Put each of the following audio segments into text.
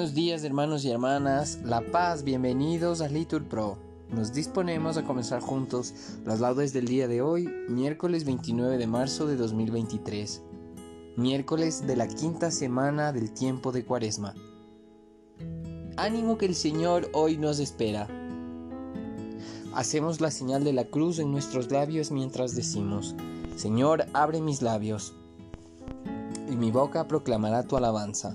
Buenos días hermanos y hermanas, La Paz, bienvenidos a Litur Pro. Nos disponemos a comenzar juntos las laudes del día de hoy, miércoles 29 de marzo de 2023, miércoles de la quinta semana del tiempo de Cuaresma. Ánimo que el Señor hoy nos espera. Hacemos la señal de la cruz en nuestros labios mientras decimos, Señor, abre mis labios, y mi boca proclamará tu alabanza.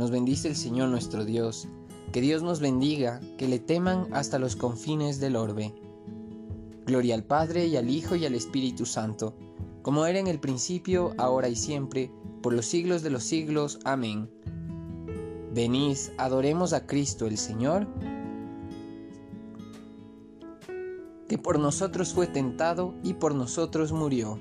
nos bendice el Señor nuestro Dios. Que Dios nos bendiga, que le teman hasta los confines del orbe. Gloria al Padre y al Hijo y al Espíritu Santo, como era en el principio, ahora y siempre, por los siglos de los siglos. Amén. Venid, adoremos a Cristo el Señor, que por nosotros fue tentado y por nosotros murió.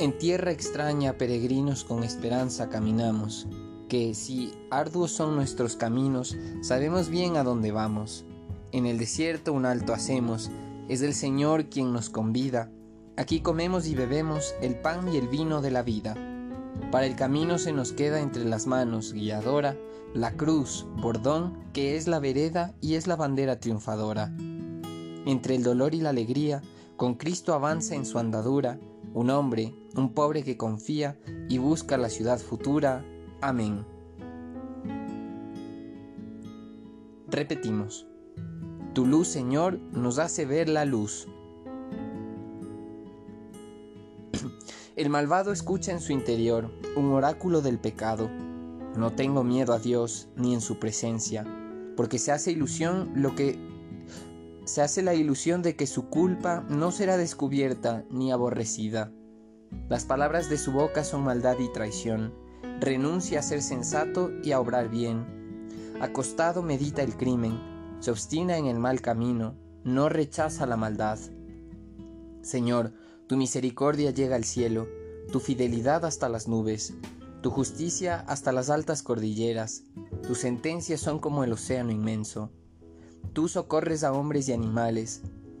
En tierra extraña, peregrinos con esperanza caminamos, que si arduos son nuestros caminos, sabemos bien a dónde vamos. En el desierto un alto hacemos, es el Señor quien nos convida. Aquí comemos y bebemos el pan y el vino de la vida. Para el camino se nos queda entre las manos guiadora la cruz, bordón, que es la vereda y es la bandera triunfadora. Entre el dolor y la alegría, con Cristo avanza en su andadura, un hombre, un pobre que confía y busca la ciudad futura. Amén. Repetimos. Tu luz, Señor, nos hace ver la luz. El malvado escucha en su interior un oráculo del pecado. No tengo miedo a Dios ni en su presencia, porque se hace ilusión lo que se hace la ilusión de que su culpa no será descubierta ni aborrecida. Las palabras de su boca son maldad y traición. Renuncia a ser sensato y a obrar bien. Acostado medita el crimen, se obstina en el mal camino, no rechaza la maldad. Señor, tu misericordia llega al cielo, tu fidelidad hasta las nubes, tu justicia hasta las altas cordilleras, tus sentencias son como el océano inmenso. Tú socorres a hombres y animales.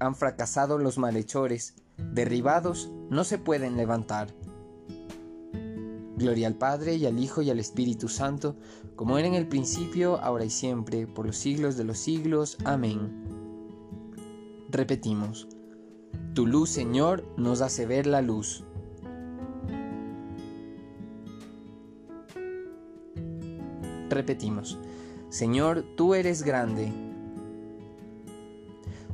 Han fracasado los malhechores, derribados no se pueden levantar. Gloria al Padre y al Hijo y al Espíritu Santo, como era en el principio, ahora y siempre, por los siglos de los siglos. Amén. Repetimos, Tu luz, Señor, nos hace ver la luz. Repetimos, Señor, tú eres grande.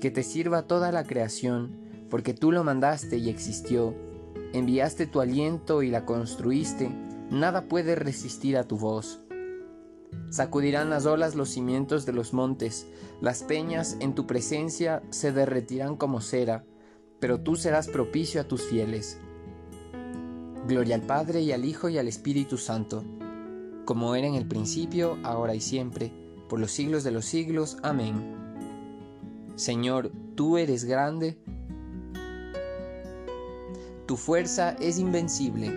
que te sirva toda la creación, porque tú lo mandaste y existió, enviaste tu aliento y la construiste, nada puede resistir a tu voz. Sacudirán las olas los cimientos de los montes, las peñas en tu presencia se derretirán como cera, pero tú serás propicio a tus fieles. Gloria al Padre y al Hijo y al Espíritu Santo, como era en el principio, ahora y siempre, por los siglos de los siglos. Amén. Señor, tú eres grande, tu fuerza es invencible.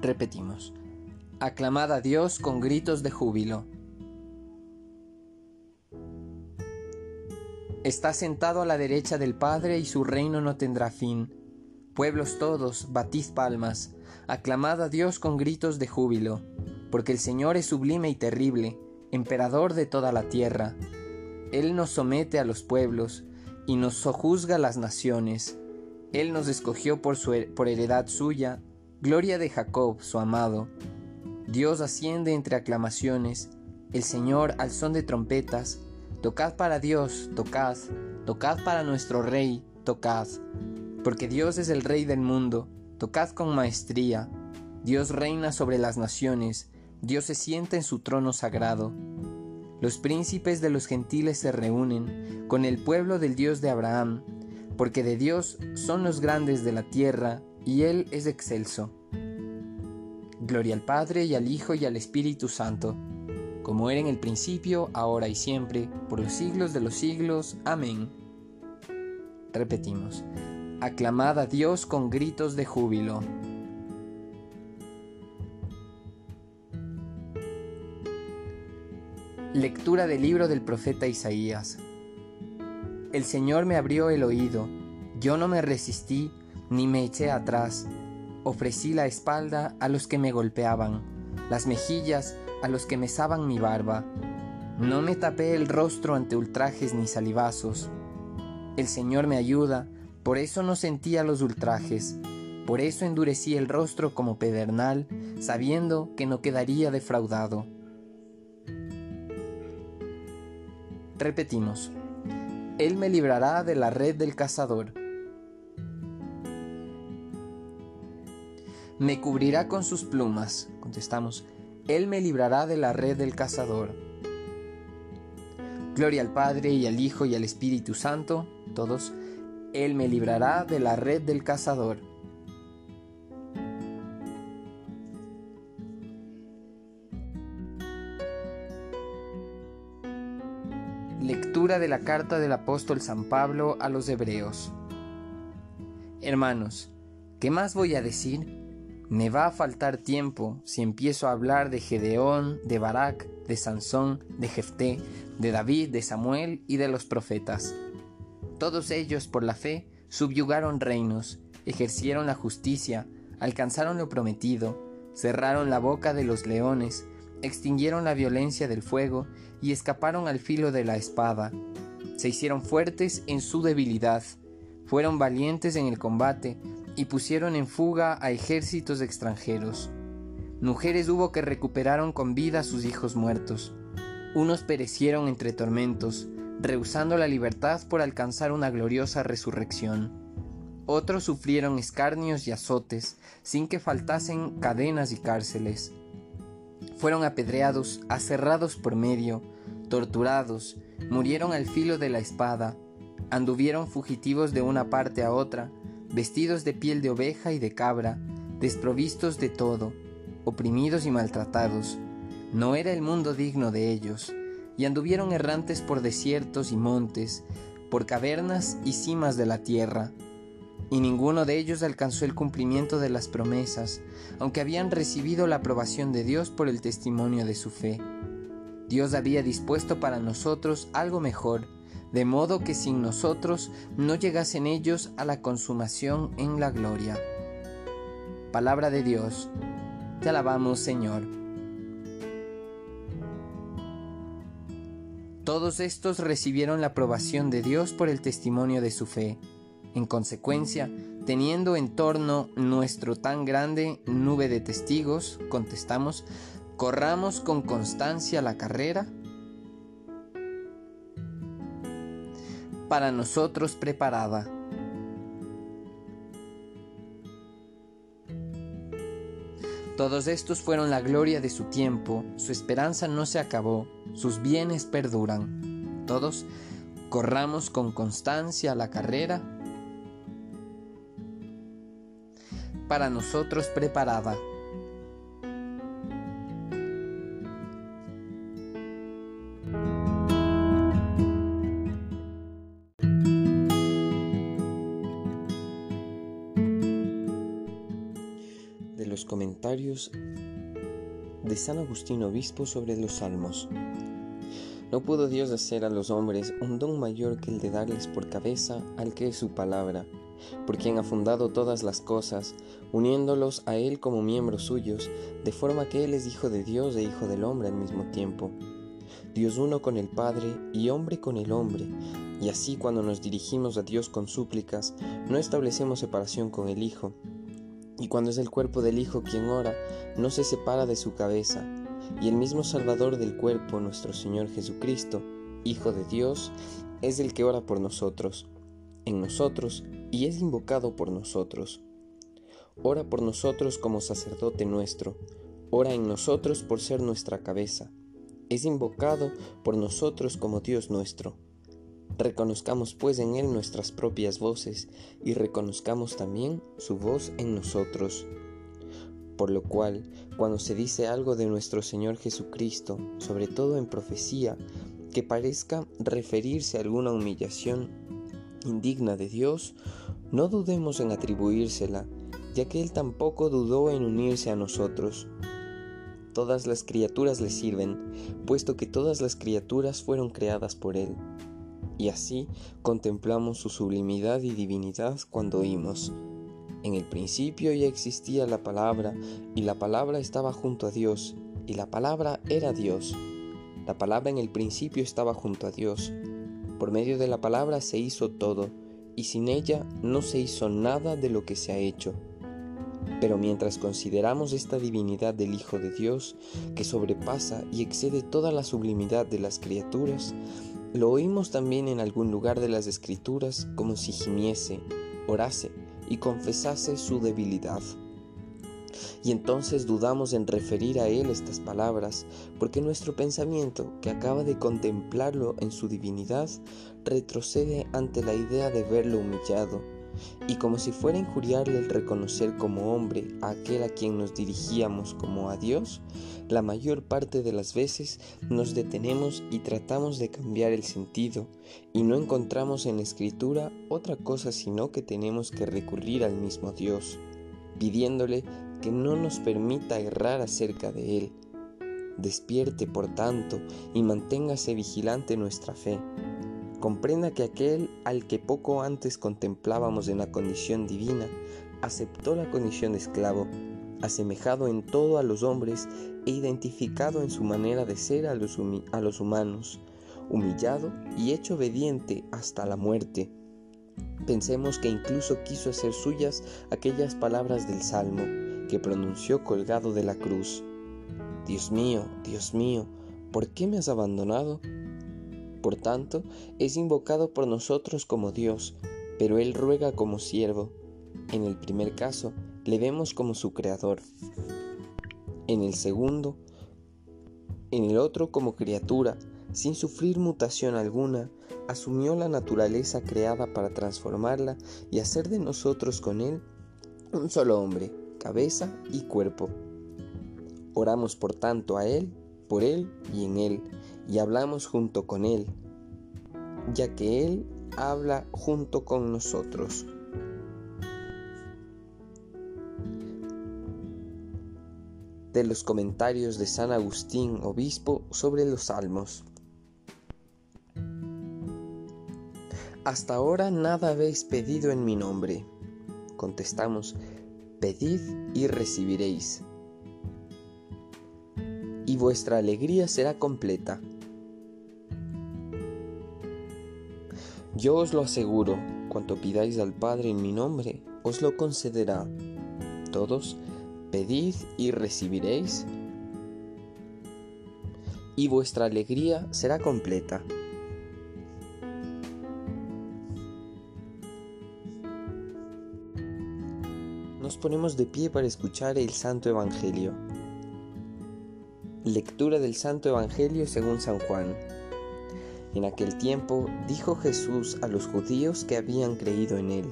Repetimos, aclamad a Dios con gritos de júbilo. Está sentado a la derecha del Padre y su reino no tendrá fin. Pueblos todos, batid palmas, aclamad a Dios con gritos de júbilo, porque el Señor es sublime y terrible, emperador de toda la tierra. Él nos somete a los pueblos y nos sojuzga las naciones. Él nos escogió por, por heredad suya, gloria de Jacob, su amado. Dios asciende entre aclamaciones, el Señor al son de trompetas, Tocad para Dios, tocad, tocad para nuestro Rey, tocad, porque Dios es el Rey del mundo, tocad con maestría, Dios reina sobre las naciones, Dios se sienta en su trono sagrado. Los príncipes de los gentiles se reúnen con el pueblo del Dios de Abraham, porque de Dios son los grandes de la tierra, y Él es excelso. Gloria al Padre y al Hijo y al Espíritu Santo como era en el principio, ahora y siempre, por los siglos de los siglos. Amén. Repetimos, aclamad a Dios con gritos de júbilo. Lectura del libro del profeta Isaías. El Señor me abrió el oído, yo no me resistí ni me eché atrás, ofrecí la espalda a los que me golpeaban, las mejillas a los que mesaban mi barba. No me tapé el rostro ante ultrajes ni salivazos. El Señor me ayuda, por eso no sentía los ultrajes, por eso endurecí el rostro como pedernal, sabiendo que no quedaría defraudado. Repetimos, Él me librará de la red del cazador. Me cubrirá con sus plumas, contestamos, él me librará de la red del cazador. Gloria al Padre y al Hijo y al Espíritu Santo, todos. Él me librará de la red del cazador. De la carta del apóstol San Pablo a los Hebreos. Hermanos, ¿qué más voy a decir? Me va a faltar tiempo si empiezo a hablar de Gedeón, de Barak, de Sansón, de Jefté, de David, de Samuel y de los profetas. Todos ellos, por la fe, subyugaron reinos, ejercieron la justicia, alcanzaron lo prometido, cerraron la boca de los leones, extinguieron la violencia del fuego y escaparon al filo de la espada. Se hicieron fuertes en su debilidad, fueron valientes en el combate, y pusieron en fuga a ejércitos extranjeros. Mujeres hubo que recuperaron con vida a sus hijos muertos. Unos perecieron entre tormentos, rehusando la libertad por alcanzar una gloriosa resurrección. Otros sufrieron escarnios y azotes, sin que faltasen cadenas y cárceles. Fueron apedreados, aserrados por medio, torturados, murieron al filo de la espada, anduvieron fugitivos de una parte a otra, vestidos de piel de oveja y de cabra, desprovistos de todo, oprimidos y maltratados. No era el mundo digno de ellos, y anduvieron errantes por desiertos y montes, por cavernas y cimas de la tierra. Y ninguno de ellos alcanzó el cumplimiento de las promesas, aunque habían recibido la aprobación de Dios por el testimonio de su fe. Dios había dispuesto para nosotros algo mejor, de modo que sin nosotros no llegasen ellos a la consumación en la gloria. Palabra de Dios, te alabamos Señor. Todos estos recibieron la aprobación de Dios por el testimonio de su fe. En consecuencia, teniendo en torno nuestro tan grande nube de testigos, contestamos, corramos con constancia la carrera para nosotros preparada. Todos estos fueron la gloria de su tiempo, su esperanza no se acabó, sus bienes perduran. Todos corramos con constancia la carrera para nosotros preparada. De los comentarios de San Agustín Obispo sobre los Salmos. No pudo Dios hacer a los hombres un don mayor que el de darles por cabeza al que es su palabra, por quien ha fundado todas las cosas, uniéndolos a Él como miembros suyos, de forma que Él es Hijo de Dios e Hijo del hombre al mismo tiempo. Dios uno con el Padre y hombre con el hombre, y así cuando nos dirigimos a Dios con súplicas, no establecemos separación con el Hijo. Y cuando es el cuerpo del Hijo quien ora, no se separa de su cabeza, y el mismo Salvador del cuerpo, nuestro Señor Jesucristo, Hijo de Dios, es el que ora por nosotros, en nosotros, y es invocado por nosotros. Ora por nosotros como sacerdote nuestro, ora en nosotros por ser nuestra cabeza, es invocado por nosotros como Dios nuestro. Reconozcamos pues en Él nuestras propias voces y reconozcamos también su voz en nosotros. Por lo cual, cuando se dice algo de nuestro Señor Jesucristo, sobre todo en profecía, que parezca referirse a alguna humillación indigna de Dios, no dudemos en atribuírsela, ya que Él tampoco dudó en unirse a nosotros. Todas las criaturas le sirven, puesto que todas las criaturas fueron creadas por Él. Y así contemplamos su sublimidad y divinidad cuando oímos. En el principio ya existía la palabra, y la palabra estaba junto a Dios, y la palabra era Dios. La palabra en el principio estaba junto a Dios. Por medio de la palabra se hizo todo, y sin ella no se hizo nada de lo que se ha hecho. Pero mientras consideramos esta divinidad del Hijo de Dios, que sobrepasa y excede toda la sublimidad de las criaturas, lo oímos también en algún lugar de las Escrituras como si gimiese, orase y confesase su debilidad. Y entonces dudamos en referir a Él estas palabras, porque nuestro pensamiento, que acaba de contemplarlo en su divinidad, retrocede ante la idea de verlo humillado, y como si fuera injuriarle el reconocer como hombre a aquel a quien nos dirigíamos como a Dios, la mayor parte de las veces nos detenemos y tratamos de cambiar el sentido, y no encontramos en la escritura otra cosa sino que tenemos que recurrir al mismo Dios, pidiéndole que no nos permita errar acerca de Él. Despierte, por tanto, y manténgase vigilante nuestra fe comprenda que aquel al que poco antes contemplábamos en la condición divina, aceptó la condición de esclavo, asemejado en todo a los hombres e identificado en su manera de ser a los, a los humanos, humillado y hecho obediente hasta la muerte. Pensemos que incluso quiso hacer suyas aquellas palabras del Salmo que pronunció colgado de la cruz. Dios mío, Dios mío, ¿por qué me has abandonado? Por tanto, es invocado por nosotros como Dios, pero Él ruega como siervo. En el primer caso, le vemos como su creador. En el segundo, en el otro como criatura, sin sufrir mutación alguna, asumió la naturaleza creada para transformarla y hacer de nosotros con Él un solo hombre, cabeza y cuerpo. Oramos por tanto a Él, por Él y en Él y hablamos junto con Él, ya que Él habla junto con nosotros. De los comentarios de San Agustín, obispo, sobre los salmos. Hasta ahora nada habéis pedido en mi nombre. Contestamos, pedid y recibiréis. Y vuestra alegría será completa. Yo os lo aseguro, cuanto pidáis al Padre en mi nombre, os lo concederá. Todos, pedid y recibiréis, y vuestra alegría será completa. Ponemos de pie para escuchar el Santo Evangelio. Lectura del Santo Evangelio según San Juan. En aquel tiempo dijo Jesús a los judíos que habían creído en él,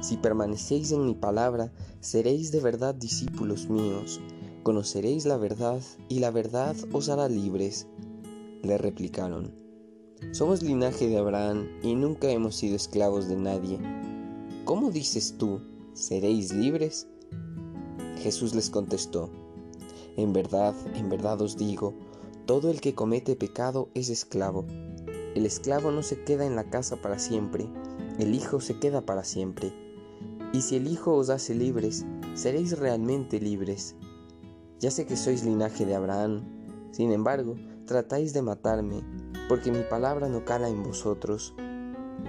Si permanecéis en mi palabra, seréis de verdad discípulos míos, conoceréis la verdad y la verdad os hará libres. Le replicaron, Somos linaje de Abraham y nunca hemos sido esclavos de nadie. ¿Cómo dices tú, seréis libres? Jesús les contestó, En verdad, en verdad os digo, todo el que comete pecado es esclavo. El esclavo no se queda en la casa para siempre, el Hijo se queda para siempre. Y si el Hijo os hace libres, seréis realmente libres. Ya sé que sois linaje de Abraham, sin embargo, tratáis de matarme, porque mi palabra no cala en vosotros.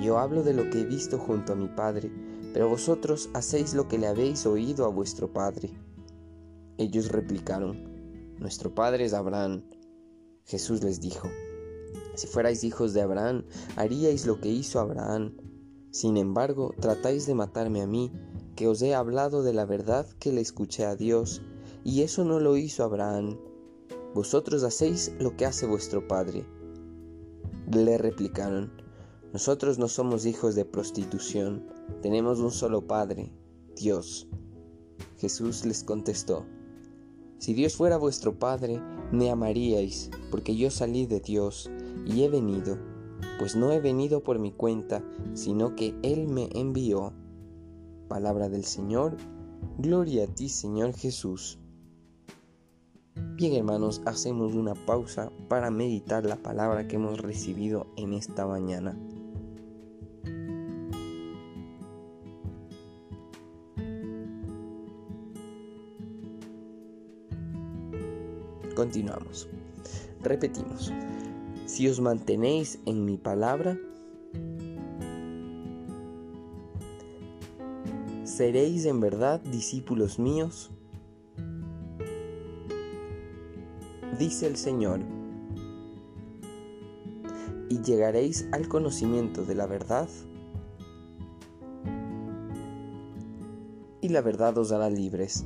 Yo hablo de lo que he visto junto a mi Padre, pero vosotros hacéis lo que le habéis oído a vuestro Padre. Ellos replicaron, Nuestro Padre es Abraham. Jesús les dijo, Si fuerais hijos de Abraham, haríais lo que hizo Abraham. Sin embargo, tratáis de matarme a mí, que os he hablado de la verdad que le escuché a Dios, y eso no lo hizo Abraham. Vosotros hacéis lo que hace vuestro padre. Le replicaron, nosotros no somos hijos de prostitución, tenemos un solo Padre, Dios. Jesús les contestó, si Dios fuera vuestro Padre, me amaríais, porque yo salí de Dios y he venido, pues no he venido por mi cuenta, sino que Él me envió. Palabra del Señor, gloria a ti Señor Jesús. Bien hermanos, hacemos una pausa para meditar la palabra que hemos recibido en esta mañana. Continuamos. Repetimos. Si os mantenéis en mi palabra, seréis en verdad discípulos míos, dice el Señor, y llegaréis al conocimiento de la verdad, y la verdad os hará libres.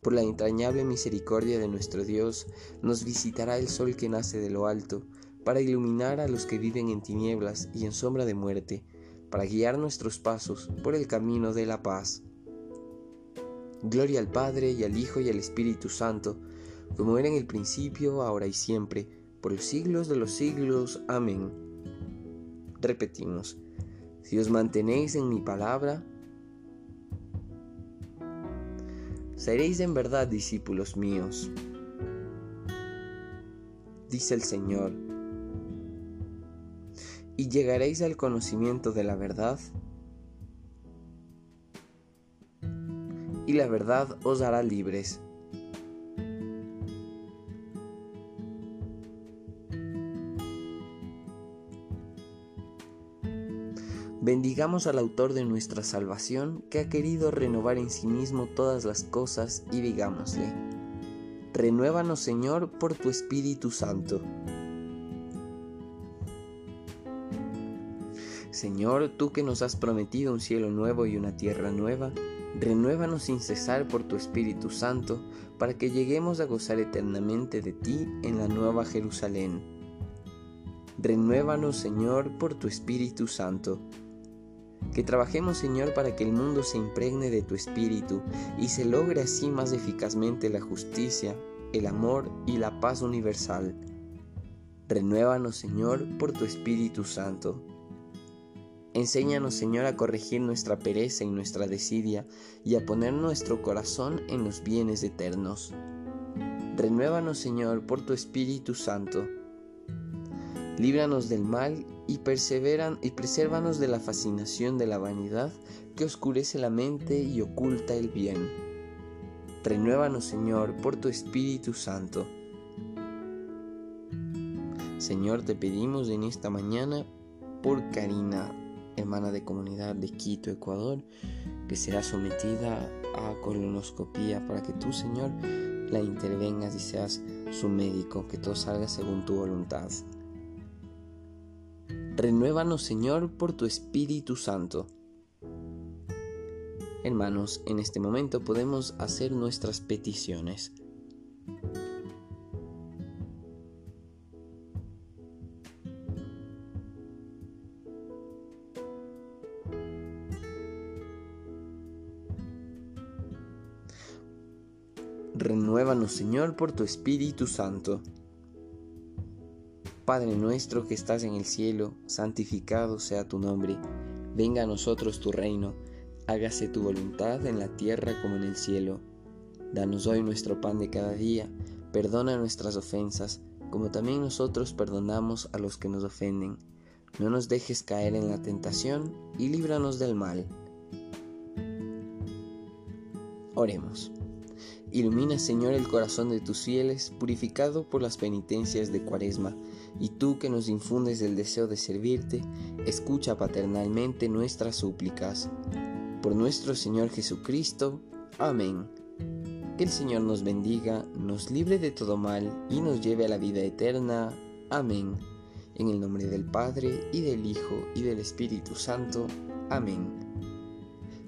por la entrañable misericordia de nuestro Dios, nos visitará el sol que nace de lo alto, para iluminar a los que viven en tinieblas y en sombra de muerte, para guiar nuestros pasos por el camino de la paz. Gloria al Padre y al Hijo y al Espíritu Santo, como era en el principio, ahora y siempre, por los siglos de los siglos. Amén. Repetimos, si os mantenéis en mi palabra, seréis en verdad discípulos míos, dice el Señor, y llegaréis al conocimiento de la verdad, y la verdad os hará libres. Bendigamos al autor de nuestra salvación que ha querido renovar en sí mismo todas las cosas y digámosle, renuévanos Señor por tu Espíritu Santo. Señor, tú que nos has prometido un cielo nuevo y una tierra nueva, renuévanos sin cesar por tu Espíritu Santo, para que lleguemos a gozar eternamente de ti en la nueva Jerusalén. Renuévanos, Señor, por tu Espíritu Santo. Que trabajemos, Señor, para que el mundo se impregne de tu espíritu y se logre así más eficazmente la justicia, el amor y la paz universal. Renuévanos, Señor, por tu Espíritu Santo. Enséñanos, Señor, a corregir nuestra pereza y nuestra desidia y a poner nuestro corazón en los bienes eternos. Renuévanos, Señor, por tu Espíritu Santo. Líbranos del mal y, perseveran, y presérvanos de la fascinación de la vanidad que oscurece la mente y oculta el bien. Renuévanos, Señor, por tu Espíritu Santo. Señor, te pedimos en esta mañana por Karina, hermana de comunidad de Quito, Ecuador, que será sometida a colonoscopía para que tú, Señor, la intervengas y seas su médico, que todo salga según tu voluntad. Renuévanos, Señor, por tu Espíritu Santo. Hermanos, en este momento podemos hacer nuestras peticiones. Renuévanos, Señor, por tu Espíritu Santo. Padre nuestro que estás en el cielo, santificado sea tu nombre. Venga a nosotros tu reino. Hágase tu voluntad en la tierra como en el cielo. Danos hoy nuestro pan de cada día. Perdona nuestras ofensas, como también nosotros perdonamos a los que nos ofenden. No nos dejes caer en la tentación y líbranos del mal. Oremos. Ilumina, Señor, el corazón de tus fieles, purificado por las penitencias de Cuaresma, y tú que nos infundes el deseo de servirte, escucha paternalmente nuestras súplicas. Por nuestro Señor Jesucristo. Amén. Que el Señor nos bendiga, nos libre de todo mal y nos lleve a la vida eterna. Amén. En el nombre del Padre, y del Hijo, y del Espíritu Santo. Amén.